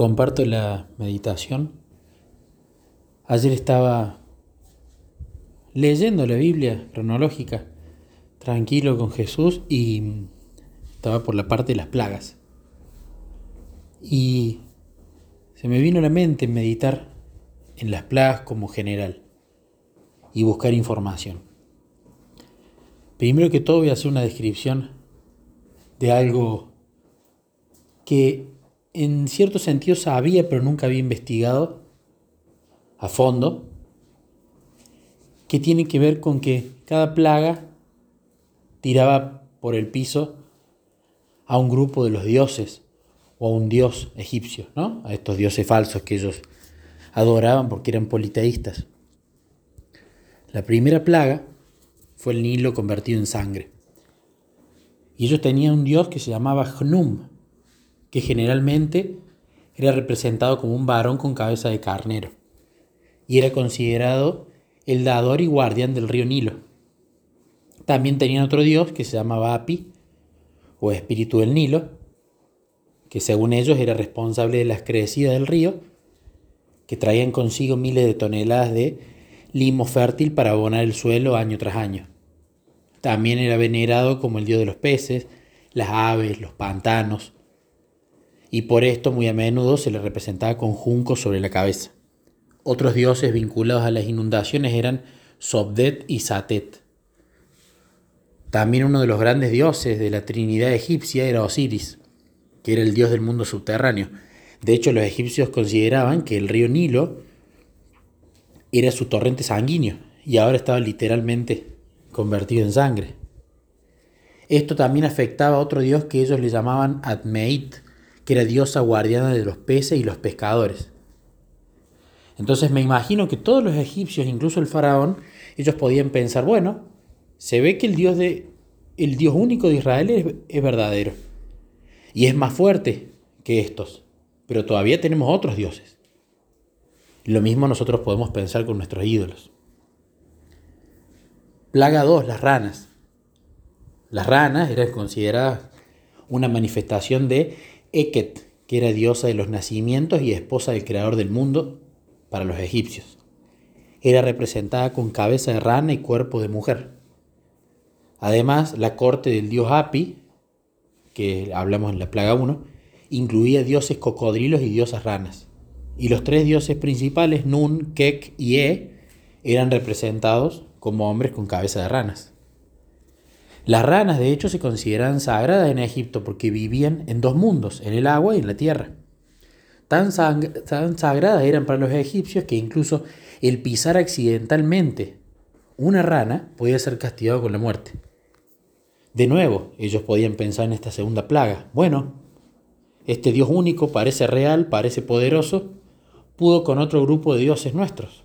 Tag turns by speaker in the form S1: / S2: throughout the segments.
S1: comparto la meditación. Ayer estaba leyendo la Biblia cronológica, tranquilo con Jesús y estaba por la parte de las plagas. Y se me vino a la mente meditar en las plagas como general y buscar información. Primero que todo voy a hacer una descripción de algo que en cierto sentido sabía pero nunca había investigado a fondo, que tiene que ver con que cada plaga tiraba por el piso a un grupo de los dioses o a un dios egipcio, ¿no? A estos dioses falsos que ellos adoraban porque eran politeístas. La primera plaga fue el Nilo convertido en sangre. Y ellos tenían un dios que se llamaba Hnum, que generalmente era representado como un varón con cabeza de carnero, y era considerado el dador y guardián del río Nilo. También tenían otro dios que se llamaba Api, o espíritu del Nilo, que según ellos era responsable de las crecidas del río, que traían consigo miles de toneladas de limo fértil para abonar el suelo año tras año. También era venerado como el dios de los peces, las aves, los pantanos, y por esto muy a menudo se le representaba con juncos sobre la cabeza. Otros dioses vinculados a las inundaciones eran Sobdet y Satet. También uno de los grandes dioses de la Trinidad egipcia era Osiris, que era el dios del mundo subterráneo. De hecho, los egipcios consideraban que el río Nilo era su torrente sanguíneo y ahora estaba literalmente convertido en sangre. Esto también afectaba a otro dios que ellos le llamaban Admeit, que era diosa guardiana de los peces y los pescadores. Entonces me imagino que todos los egipcios, incluso el faraón, ellos podían pensar, bueno, se ve que el Dios de el Dios único de Israel es, es verdadero y es más fuerte que estos, pero todavía tenemos otros dioses. Lo mismo nosotros podemos pensar con nuestros ídolos. Plaga 2, las ranas. Las ranas eran consideradas una manifestación de Eket, que era diosa de los nacimientos y esposa del creador del mundo para los egipcios. Era representada con cabeza de rana y cuerpo de mujer. Además, la corte del dios Api, que hablamos en la plaga 1, incluía dioses cocodrilos y diosas ranas. Y los tres dioses principales, Nun, Kek y E, eran representados como hombres con cabeza de ranas. Las ranas, de hecho, se consideraban sagradas en Egipto porque vivían en dos mundos, en el agua y en la tierra. Tan, tan sagradas eran para los egipcios que incluso el pisar accidentalmente una rana podía ser castigado con la muerte. De nuevo, ellos podían pensar en esta segunda plaga. Bueno, este Dios único parece real, parece poderoso, pudo con otro grupo de dioses nuestros.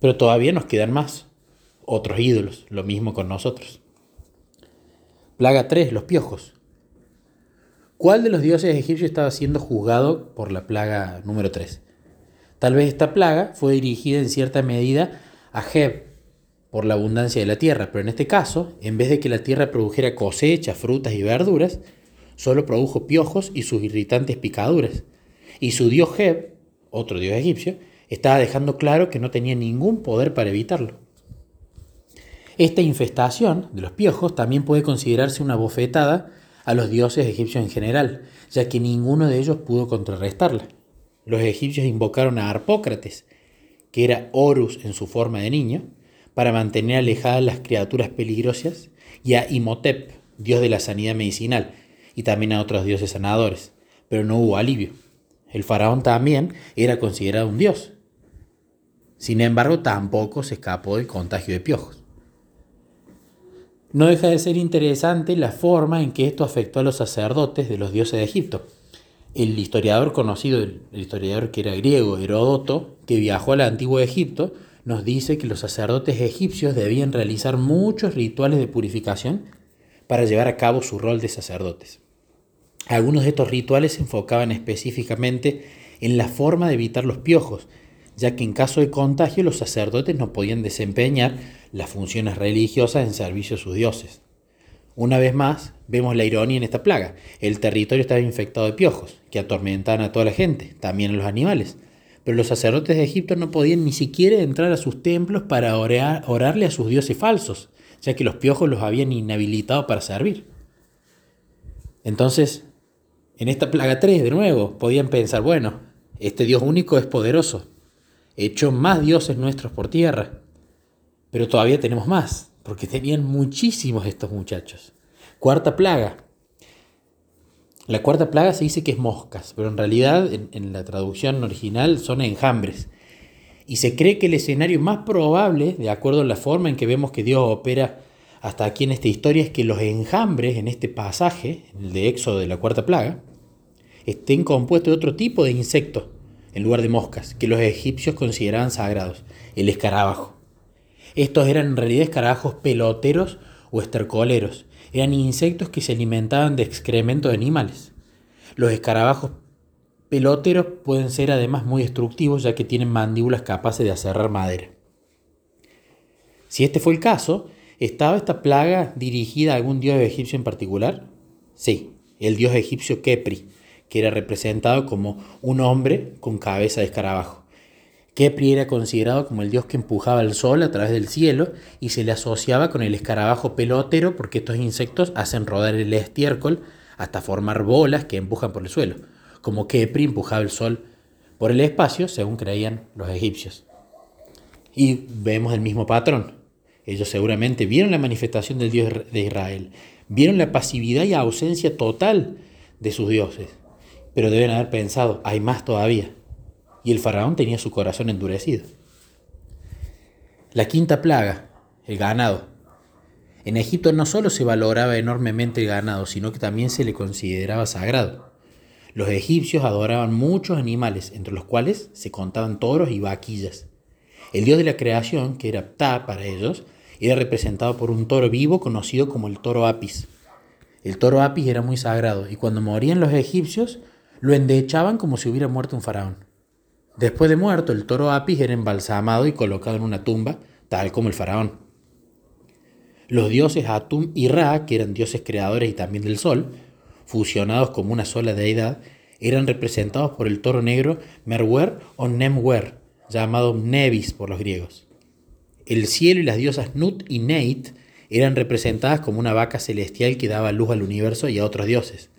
S1: Pero todavía nos quedan más, otros ídolos, lo mismo con nosotros. Plaga 3, los piojos. ¿Cuál de los dioses egipcios estaba siendo juzgado por la plaga número 3? Tal vez esta plaga fue dirigida en cierta medida a Jeb por la abundancia de la tierra, pero en este caso, en vez de que la tierra produjera cosechas, frutas y verduras, solo produjo piojos y sus irritantes picaduras. Y su dios Jeb, otro dios egipcio, estaba dejando claro que no tenía ningún poder para evitarlo. Esta infestación de los piojos también puede considerarse una bofetada a los dioses egipcios en general, ya que ninguno de ellos pudo contrarrestarla. Los egipcios invocaron a Arpócrates, que era Horus en su forma de niño, para mantener alejadas las criaturas peligrosas, y a Imhotep, dios de la sanidad medicinal, y también a otros dioses sanadores, pero no hubo alivio. El faraón también era considerado un dios. Sin embargo, tampoco se escapó del contagio de piojos. No deja de ser interesante la forma en que esto afectó a los sacerdotes de los dioses de Egipto. El historiador conocido, el historiador que era griego, Heródoto, que viajó al antiguo Egipto, nos dice que los sacerdotes egipcios debían realizar muchos rituales de purificación para llevar a cabo su rol de sacerdotes. Algunos de estos rituales se enfocaban específicamente en la forma de evitar los piojos, ya que en caso de contagio los sacerdotes no podían desempeñar las funciones religiosas en servicio a sus dioses. Una vez más, vemos la ironía en esta plaga. El territorio estaba infectado de piojos, que atormentaban a toda la gente, también a los animales. Pero los sacerdotes de Egipto no podían ni siquiera entrar a sus templos para orarle a sus dioses falsos, ya que los piojos los habían inhabilitado para servir. Entonces, en esta plaga 3, de nuevo, podían pensar, bueno, este Dios único es poderoso, echó más dioses nuestros por tierra, pero todavía tenemos más, porque tenían muchísimos estos muchachos. Cuarta plaga. La cuarta plaga se dice que es moscas, pero en realidad en, en la traducción original son enjambres. Y se cree que el escenario más probable, de acuerdo a la forma en que vemos que Dios opera hasta aquí en esta historia, es que los enjambres en este pasaje, el de Éxodo de la cuarta plaga, estén compuestos de otro tipo de insectos en lugar de moscas, que los egipcios consideraban sagrados, el escarabajo. Estos eran en realidad escarabajos peloteros o estercoleros, eran insectos que se alimentaban de excrementos de animales. Los escarabajos peloteros pueden ser además muy destructivos ya que tienen mandíbulas capaces de aserrar madera. Si este fue el caso, ¿estaba esta plaga dirigida a algún dios egipcio en particular? Sí, el dios egipcio Kepri, que era representado como un hombre con cabeza de escarabajo. Kepri era considerado como el dios que empujaba el sol a través del cielo y se le asociaba con el escarabajo pelotero porque estos insectos hacen rodar el estiércol hasta formar bolas que empujan por el suelo como Kepri empujaba el sol por el espacio, según creían los egipcios. Y vemos el mismo patrón. Ellos seguramente vieron la manifestación del Dios de Israel, vieron la pasividad y ausencia total de sus dioses, pero deben haber pensado, hay más todavía. Y el faraón tenía su corazón endurecido. La quinta plaga, el ganado. En Egipto no solo se valoraba enormemente el ganado, sino que también se le consideraba sagrado. Los egipcios adoraban muchos animales, entre los cuales se contaban toros y vaquillas. El dios de la creación, que era Ptah para ellos, era representado por un toro vivo conocido como el toro Apis. El toro Apis era muy sagrado y cuando morían los egipcios lo endechaban como si hubiera muerto un faraón. Después de muerto, el toro Apis era embalsamado y colocado en una tumba, tal como el faraón. Los dioses Atum y Ra, que eran dioses creadores y también del sol, fusionados como una sola deidad, eran representados por el toro negro Merwer o Nemwer, llamado Nevis por los griegos. El cielo y las diosas Nut y Neit eran representadas como una vaca celestial que daba luz al universo y a otros dioses.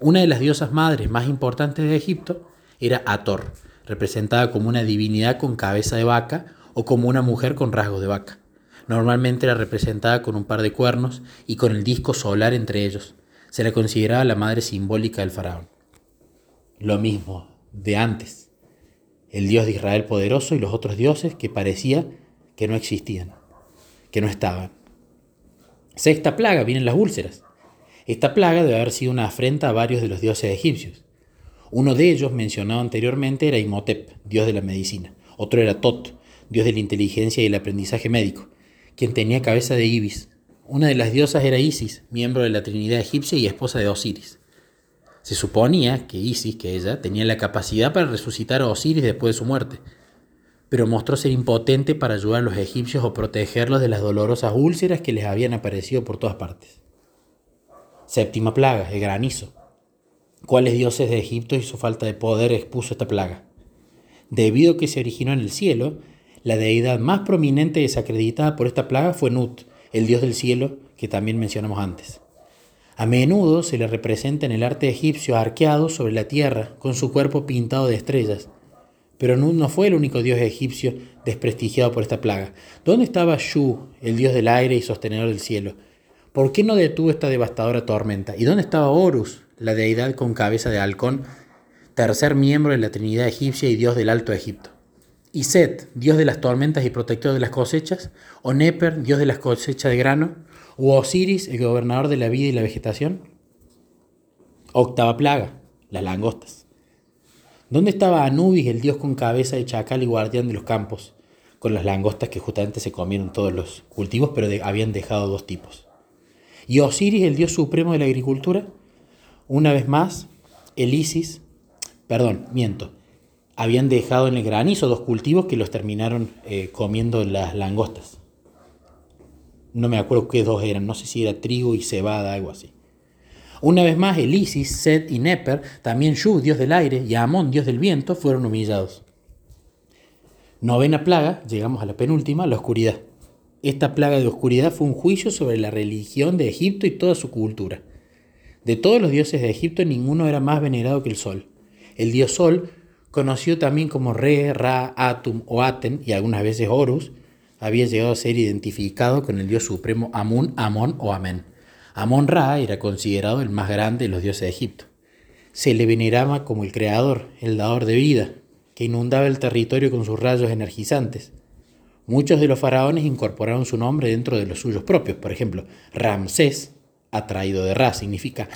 S1: Una de las diosas madres más importantes de Egipto era Ator, representada como una divinidad con cabeza de vaca o como una mujer con rasgos de vaca. Normalmente era representada con un par de cuernos y con el disco solar entre ellos, se le consideraba la madre simbólica del faraón. Lo mismo de antes, el Dios de Israel poderoso y los otros dioses que parecía que no existían, que no estaban. Sexta plaga, vienen las úlceras. Esta plaga debe haber sido una afrenta a varios de los dioses egipcios. Uno de ellos, mencionado anteriormente, era Imhotep, dios de la medicina. Otro era Tot, dios de la inteligencia y el aprendizaje médico, quien tenía cabeza de ibis, una de las diosas era Isis, miembro de la Trinidad egipcia y esposa de Osiris. Se suponía que Isis, que ella, tenía la capacidad para resucitar a Osiris después de su muerte, pero mostró ser impotente para ayudar a los egipcios o protegerlos de las dolorosas úlceras que les habían aparecido por todas partes. Séptima plaga, el granizo. ¿Cuáles dioses de Egipto y su falta de poder expuso esta plaga? Debido a que se originó en el cielo, la deidad más prominente y desacreditada por esta plaga fue Nut, el dios del cielo que también mencionamos antes. A menudo se le representa en el arte egipcio arqueado sobre la tierra, con su cuerpo pintado de estrellas. Pero Nut no fue el único dios egipcio desprestigiado por esta plaga. ¿Dónde estaba Shu, el dios del aire y sostenedor del cielo? ¿Por qué no detuvo esta devastadora tormenta? ¿Y dónde estaba Horus, la deidad con cabeza de halcón, tercer miembro de la Trinidad egipcia y dios del Alto Egipto? y Set, dios de las tormentas y protector de las cosechas, o Neper, dios de las cosechas de grano, o Osiris, el gobernador de la vida y la vegetación. Octava plaga, las langostas. ¿Dónde estaba Anubis, el dios con cabeza de chacal y guardián de los campos, con las langostas que justamente se comieron todos los cultivos, pero habían dejado dos tipos? Y Osiris, el dios supremo de la agricultura, una vez más, el Isis, perdón, miento, habían dejado en el granizo dos cultivos que los terminaron eh, comiendo las langostas. no me acuerdo qué dos eran, no sé si era trigo y cebada, algo así. Una vez más, el Isis, Set y Neper, también Shu, dios del aire, y Amón, dios del viento, fueron humillados. Novena plaga, llegamos a la penúltima, la oscuridad. Esta plaga de oscuridad fue un juicio sobre la religión de Egipto y toda su cultura. De todos los dioses de Egipto, ninguno era más venerado que el sol. El dios sol, conocido también como Re, Ra, Atum o Aten y algunas veces Horus, había llegado a ser identificado con el dios supremo Amun, Amón o Amén. Amón Ra era considerado el más grande de los dioses de Egipto. Se le veneraba como el creador, el dador de vida, que inundaba el territorio con sus rayos energizantes. Muchos de los faraones incorporaron su nombre dentro de los suyos propios. Por ejemplo, Ramsés, atraído de Ra, significa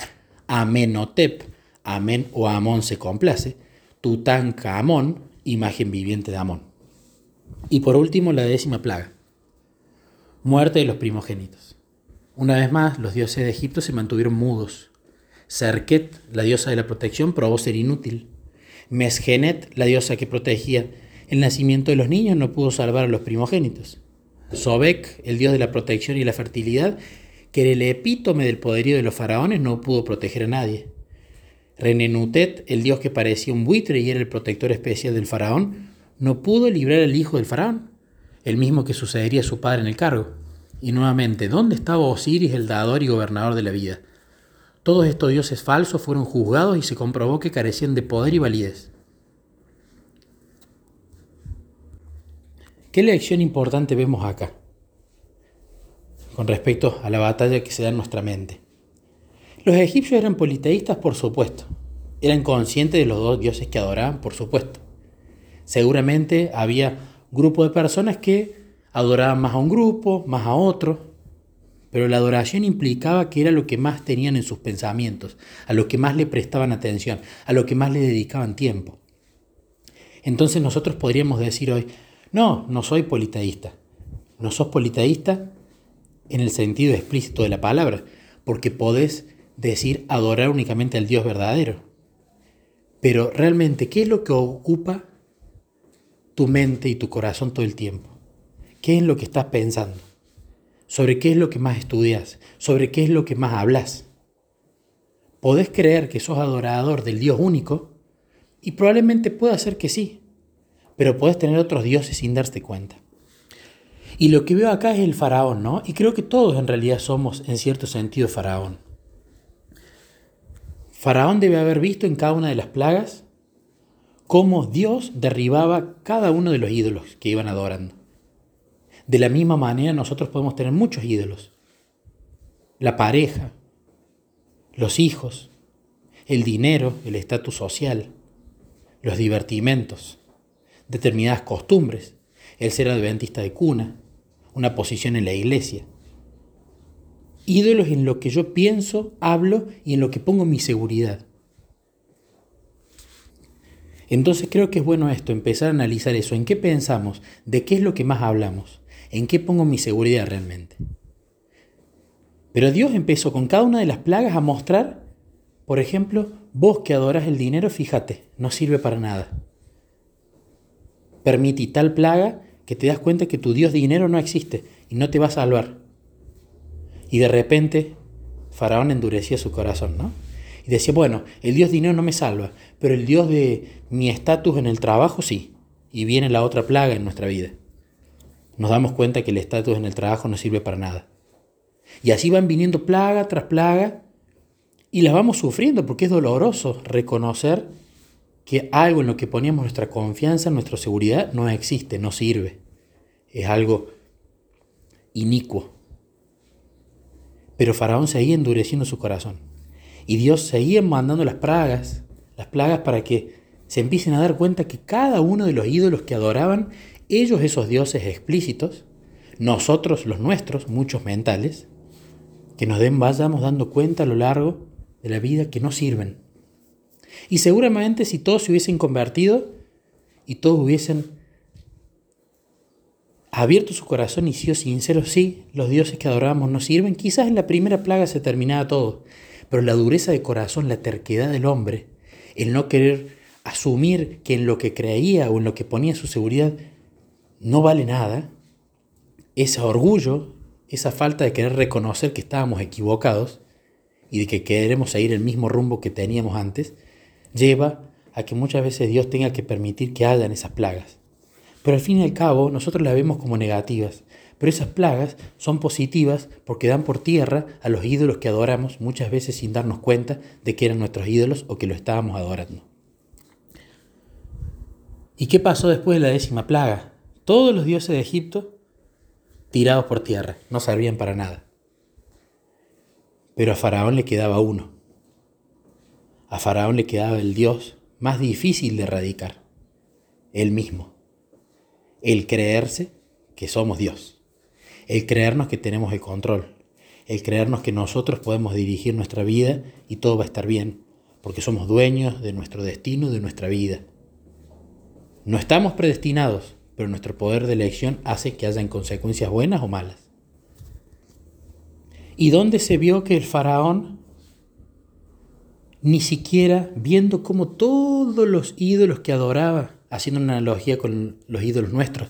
S1: Amenhotep, Amén o Amón se complace, Tutankamón, imagen viviente de Amón. Y por último, la décima plaga, muerte de los primogénitos. Una vez más, los dioses de Egipto se mantuvieron mudos. Serket, la diosa de la protección, probó ser inútil. Mesgenet, la diosa que protegía el nacimiento de los niños, no pudo salvar a los primogénitos. Sobek, el dios de la protección y la fertilidad, que era el epítome del poderío de los faraones, no pudo proteger a nadie. Renenutet, el dios que parecía un buitre y era el protector especial del faraón, no pudo librar al hijo del faraón, el mismo que sucedería a su padre en el cargo. Y nuevamente, ¿dónde estaba Osiris, el dador y gobernador de la vida? Todos estos dioses falsos fueron juzgados y se comprobó que carecían de poder y validez. ¿Qué lección importante vemos acá con respecto a la batalla que se da en nuestra mente? Los egipcios eran politeístas, por supuesto. Eran conscientes de los dos dioses que adoraban, por supuesto. Seguramente había grupo de personas que adoraban más a un grupo, más a otro, pero la adoración implicaba que era lo que más tenían en sus pensamientos, a lo que más le prestaban atención, a lo que más le dedicaban tiempo. Entonces nosotros podríamos decir hoy, no, no soy politeísta. No sos politeísta en el sentido explícito de la palabra, porque podés decir adorar únicamente al Dios verdadero. Pero realmente, ¿qué es lo que ocupa tu mente y tu corazón todo el tiempo? ¿Qué es lo que estás pensando? ¿Sobre qué es lo que más estudias? ¿Sobre qué es lo que más hablas? Podés creer que sos adorador del Dios único y probablemente pueda ser que sí, pero podés tener otros dioses sin darte cuenta. Y lo que veo acá es el faraón, ¿no? Y creo que todos en realidad somos en cierto sentido faraón. Faraón debe haber visto en cada una de las plagas cómo Dios derribaba cada uno de los ídolos que iban adorando. De la misma manera nosotros podemos tener muchos ídolos. La pareja, los hijos, el dinero, el estatus social, los divertimentos, determinadas costumbres, el ser adventista de cuna, una posición en la iglesia. Ídolos en lo que yo pienso, hablo y en lo que pongo mi seguridad. Entonces creo que es bueno esto, empezar a analizar eso, en qué pensamos, de qué es lo que más hablamos. ¿En qué pongo mi seguridad realmente? Pero Dios empezó con cada una de las plagas a mostrar, por ejemplo, vos que adoras el dinero, fíjate, no sirve para nada. Permití tal plaga que te das cuenta que tu Dios dinero no existe y no te va a salvar. Y de repente, Faraón endurecía su corazón, ¿no? Y decía, bueno, el Dios dinero no me salva, pero el Dios de mi estatus en el trabajo sí. Y viene la otra plaga en nuestra vida nos damos cuenta que el estatus en el trabajo no sirve para nada. Y así van viniendo plaga tras plaga y las vamos sufriendo porque es doloroso reconocer que algo en lo que poníamos nuestra confianza, nuestra seguridad, no existe, no sirve. Es algo inicuo. Pero Faraón seguía endureciendo su corazón. Y Dios seguía mandando las plagas, las plagas para que se empiecen a dar cuenta que cada uno de los ídolos que adoraban ellos esos dioses explícitos, nosotros los nuestros, muchos mentales, que nos den, vayamos dando cuenta a lo largo de la vida que no sirven. Y seguramente si todos se hubiesen convertido y todos hubiesen abierto su corazón y sido sinceros, sí, los dioses que adoramos no sirven, quizás en la primera plaga se terminaba todo, pero la dureza de corazón, la terquedad del hombre, el no querer asumir que en lo que creía o en lo que ponía su seguridad no vale nada, ese orgullo, esa falta de querer reconocer que estábamos equivocados y de que queremos seguir el mismo rumbo que teníamos antes, lleva a que muchas veces Dios tenga que permitir que hayan esas plagas. Pero al fin y al cabo nosotros las vemos como negativas, pero esas plagas son positivas porque dan por tierra a los ídolos que adoramos muchas veces sin darnos cuenta de que eran nuestros ídolos o que lo estábamos adorando. ¿Y qué pasó después de la décima plaga? Todos los dioses de Egipto tirados por tierra, no servían para nada. Pero a Faraón le quedaba uno. A Faraón le quedaba el dios más difícil de erradicar, él mismo. El creerse que somos Dios. El creernos que tenemos el control. El creernos que nosotros podemos dirigir nuestra vida y todo va a estar bien, porque somos dueños de nuestro destino, de nuestra vida. No estamos predestinados, pero nuestro poder de elección hace que hayan consecuencias buenas o malas. ¿Y dónde se vio que el faraón, ni siquiera viendo cómo todos los ídolos que adoraba, haciendo una analogía con los ídolos nuestros,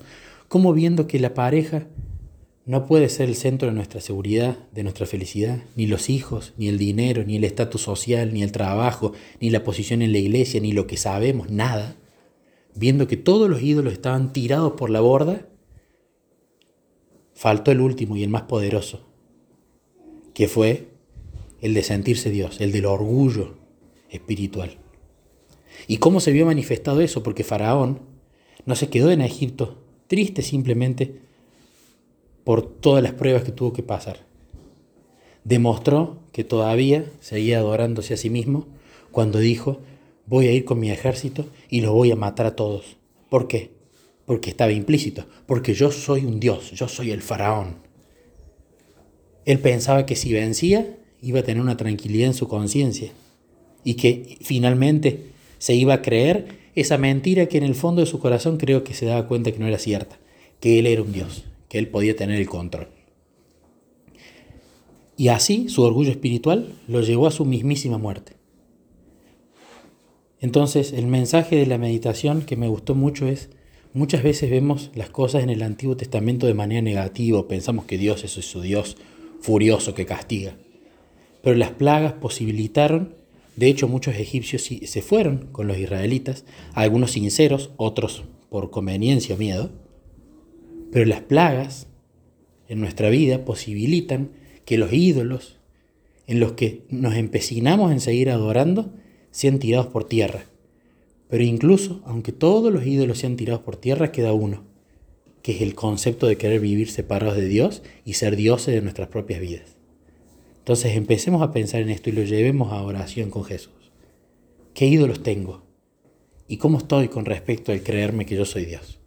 S1: como viendo que la pareja no puede ser el centro de nuestra seguridad, de nuestra felicidad, ni los hijos, ni el dinero, ni el estatus social, ni el trabajo, ni la posición en la iglesia, ni lo que sabemos, nada viendo que todos los ídolos estaban tirados por la borda, faltó el último y el más poderoso, que fue el de sentirse Dios, el del orgullo espiritual. ¿Y cómo se vio manifestado eso? Porque Faraón no se quedó en Egipto triste simplemente por todas las pruebas que tuvo que pasar. Demostró que todavía seguía adorándose a sí mismo cuando dijo, voy a ir con mi ejército y los voy a matar a todos. ¿Por qué? Porque estaba implícito, porque yo soy un dios, yo soy el faraón. Él pensaba que si vencía iba a tener una tranquilidad en su conciencia y que finalmente se iba a creer esa mentira que en el fondo de su corazón creo que se daba cuenta que no era cierta, que él era un dios, que él podía tener el control. Y así su orgullo espiritual lo llevó a su mismísima muerte. Entonces, el mensaje de la meditación que me gustó mucho es, muchas veces vemos las cosas en el Antiguo Testamento de manera negativa, pensamos que Dios es su Dios furioso que castiga. Pero las plagas posibilitaron, de hecho muchos egipcios se fueron con los israelitas, algunos sinceros, otros por conveniencia o miedo, pero las plagas en nuestra vida posibilitan que los ídolos en los que nos empecinamos en seguir adorando sean tirados por tierra. Pero incluso, aunque todos los ídolos sean tirados por tierra, queda uno, que es el concepto de querer vivir separados de Dios y ser dioses de nuestras propias vidas. Entonces empecemos a pensar en esto y lo llevemos a oración con Jesús. ¿Qué ídolos tengo? ¿Y cómo estoy con respecto al creerme que yo soy Dios?